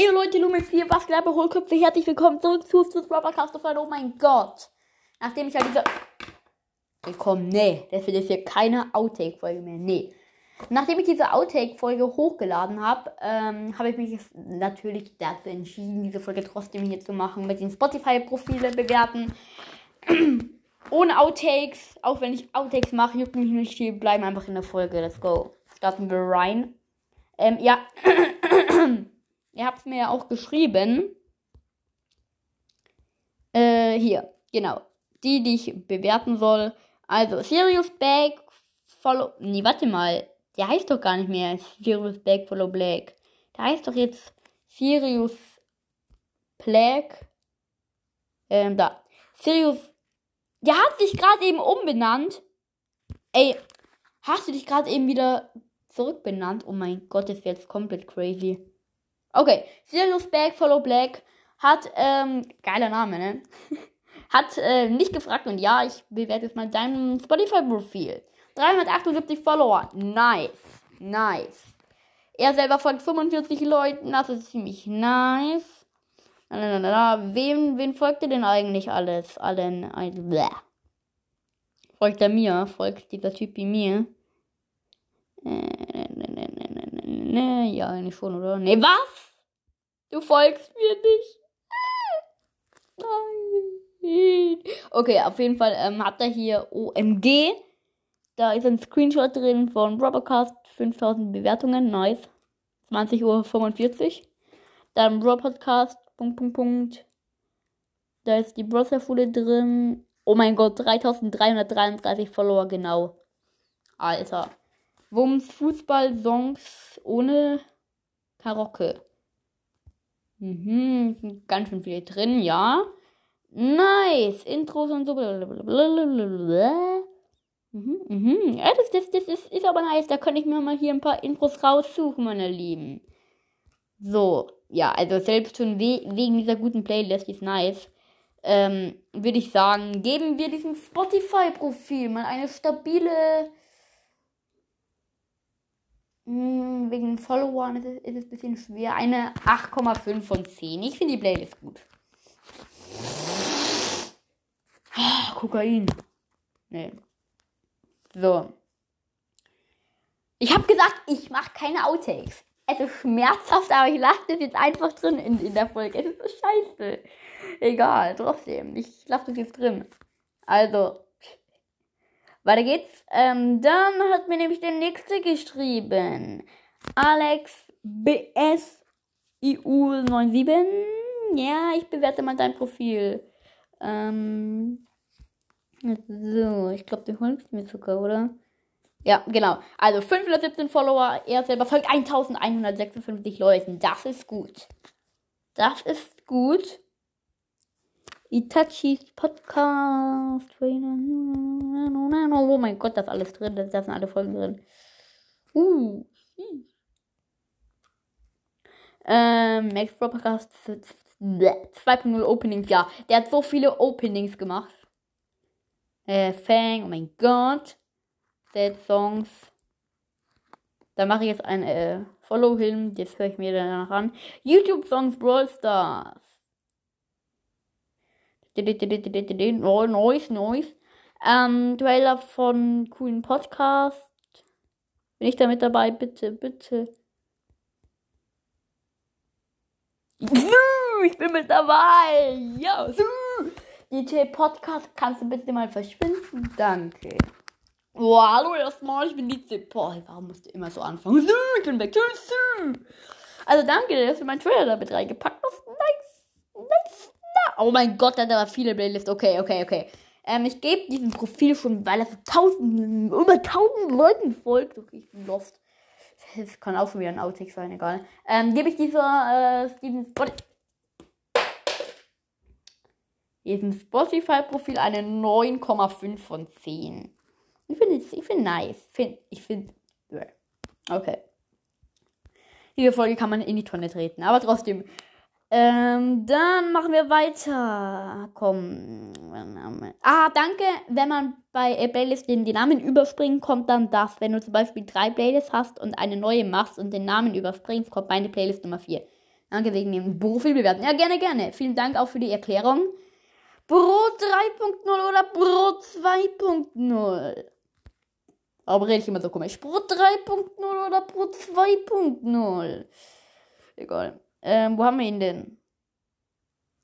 Ey Leute, Lumen 4, was glaube Hohlköpfe, herzlich willkommen zurück zu Sus Rubbercast of Oh mein Gott. Nachdem ich ja diese. Willkommen, nee, das wird jetzt hier keine Outtake-Folge mehr, nee. Nachdem ich diese Outtake-Folge hochgeladen habe, ähm, habe ich mich natürlich dazu entschieden, diese Folge trotzdem hier zu machen, mit den Spotify-Profile bewerten. Ohne Outtakes, auch wenn ich Outtakes mache, juckt mich nicht, die bleiben einfach in der Folge. Let's go. Starten wir rein. Ähm, ja. Ihr habt mir ja auch geschrieben. Äh, hier, genau. Die, die ich bewerten soll. Also, Sirius Bag, Follow. Nee, warte mal. Der heißt doch gar nicht mehr Sirius Bag, Follow Black. Der heißt doch jetzt Sirius Plague. Ähm, da. Sirius. Der hat sich gerade eben umbenannt. Ey, hast du dich gerade eben wieder zurückbenannt? Oh mein Gott, das ist jetzt komplett crazy. Okay, Sirius Black, Follow Black hat, ähm, geiler Name, ne? hat äh, nicht gefragt und ja, ich bewerte jetzt mal dein Spotify-Profil. 378 Follower. Nice. Nice. Er selber folgt 45 Leuten, das ist ziemlich nice. Wem, wen folgt er denn eigentlich alles? Allen, bläh. Folgt er mir? Folgt dieser Typ wie mir? Äh, Ne, ja, eigentlich schon, oder? Ne, was? Du folgst mir nicht. Nein. Okay, auf jeden Fall ähm, hat er hier OMG. Da ist ein Screenshot drin von Robocast. 5000 Bewertungen. Nice. 20.45 Uhr. Dann Robocast. Punkt, Punkt, Punkt. Da ist die Browserfule drin. Oh mein Gott, 3333 Follower, genau. Alter. Wumms Fußball-Songs ohne Karaoke. Mhm, ganz schön viele drin, ja. Nice. Intros und so. Blablabla. Mhm, mhm. Ja, das, das, das ist, ist aber nice. Da kann ich mir mal hier ein paar Intros raussuchen, meine Lieben. So, ja, also selbst schon we wegen dieser guten Playlist, die ist nice, ähm, würde ich sagen, geben wir diesem Spotify-Profil mal eine stabile hm, wegen den Followern ist es, ist es ein bisschen schwer. Eine 8,5 von 10. Ich finde die Playlist gut. Oh, Kokain. Nee. So. Ich habe gesagt, ich mache keine Outtakes. Es ist schmerzhaft, aber ich lasse das jetzt einfach drin in, in der Folge. Es ist so scheiße. Egal, trotzdem. Ich lasse das jetzt drin. Also, weiter geht's. Ähm, dann hat mir nämlich der nächste geschrieben. Alex BS IU97. Ja, ich bewerte mal dein Profil. Ähm, so, ich glaube, du holst mir sogar, oder? Ja, genau. Also 517 Follower, er selber folgt 1156 Leuten. Das ist gut. Das ist gut. Itachis Podcast. Oh mein Gott, da ist alles drin. Da sind alle Folgen drin. Uh. Ähm, Max Podcast 2.0 Openings, ja. Der hat so viele Openings gemacht. Äh, Fang, oh mein Gott. Dead Songs. Da mache ich jetzt ein äh, Follow-Film. Das höre ich mir danach an. YouTube Songs Brawl Stars. Neues, neues. Ähm, Trailer von coolen Podcast. Bin ich da mit dabei? Bitte, bitte. Ich bin mit dabei. Ja. DJ Podcast, kannst du bitte mal verschwinden? Danke. Boah, hallo erstmal, ich bin DJ. Boah, warum musst du immer so anfangen? Ich bin weg. Also danke, dass du meinen Trailer damit reingepackt hast. Nice. Nice. Oh mein Gott, da hat aber viele Playlists. Okay, okay, okay. Ähm, ich gebe diesem Profil schon, weil er für tausend, über tausend Leuten folgt. Okay, ich bin lost. Das kann auch schon wieder ein Outtake sein, egal. Ähm, gebe ich dieser, äh, diesem Spotify, diesem Spotify-Profil eine 9,5 von 10. Ich finde ich find nice. Find, ich finde. Okay. Diese Folge kann man in die Tonne treten. Aber trotzdem, ähm, dann machen wir weiter. Komm. Ah, danke. Wenn man bei Playlists den, Namen überspringt, kommt dann das. Wenn du zum Beispiel drei Playlists hast und eine neue machst und den Namen überspringst, kommt meine Playlist Nummer 4. Danke wegen dem Profil bewerten. Ja, gerne, gerne. Vielen Dank auch für die Erklärung. Brot 3.0 oder Brot 2.0? Aber rede ich immer so komisch. Brot 3.0 oder Brot 2.0? Egal. Ähm, wo haben wir ihn denn?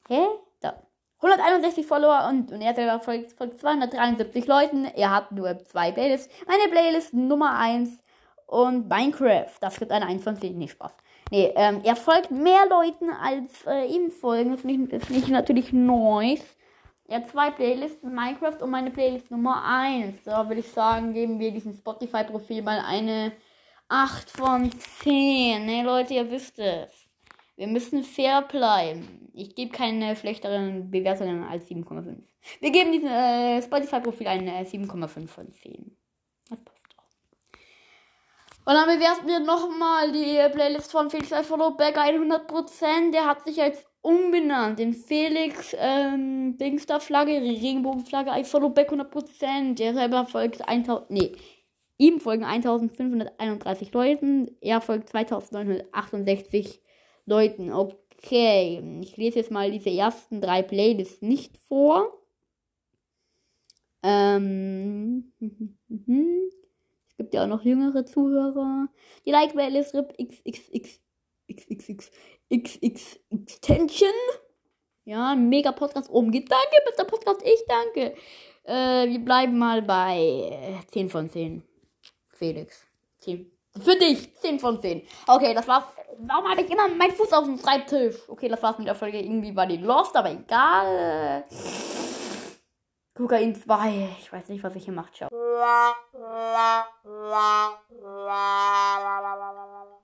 Hä? Da. 161 Follower und, und er selber folgt, folgt 273 Leuten. Er hat nur zwei Playlists. Meine Playlist Nummer 1 und Minecraft. Das gibt eine 1 von 10. Nee, Spaß. Nee, ähm, er folgt mehr Leuten als äh, ihm folgen. Das finde ich, find ich natürlich nice. Er hat zwei Playlists, Minecraft und meine Playlist Nummer 1. Da würde ich sagen, geben wir diesem Spotify-Profil mal eine 8 von 10. Ne, Leute, ihr wisst es. Wir müssen fair bleiben. Ich gebe keine schlechteren Bewertungen als 7,5. Wir geben diesem äh, Spotify-Profil eine 7,5 von 10. Das passt doch. Und dann bewerten wir nochmal die Playlist von Felix Back 100%. Der hat sich jetzt umbenannt in Felix ähm, Dingster-Flagge, Regenbogenflagge Back 100%. Der selber folgt 1000, nee, ihm folgen 1531 Leuten. Er folgt 2968 Leuten. Okay, ich lese jetzt mal diese ersten drei Playlists nicht vor. Ähm, es gibt ja auch noch jüngere Zuhörer. Die Like-Playlist RIP XXX XXX XX Extension. Ja, mega Podcast oben geht. Danke, bester Podcast. Ich danke. Äh, wir bleiben mal bei 10 von 10. Felix. 10. Für dich, 10 von 10. Okay, das war's. Warum habe ich immer meinen Fuß auf dem Schreibtisch? Okay, das war's mit der Folge. Irgendwie war die Lost, aber egal. Kokain 2. Ich weiß nicht, was ich hier mache. Ciao.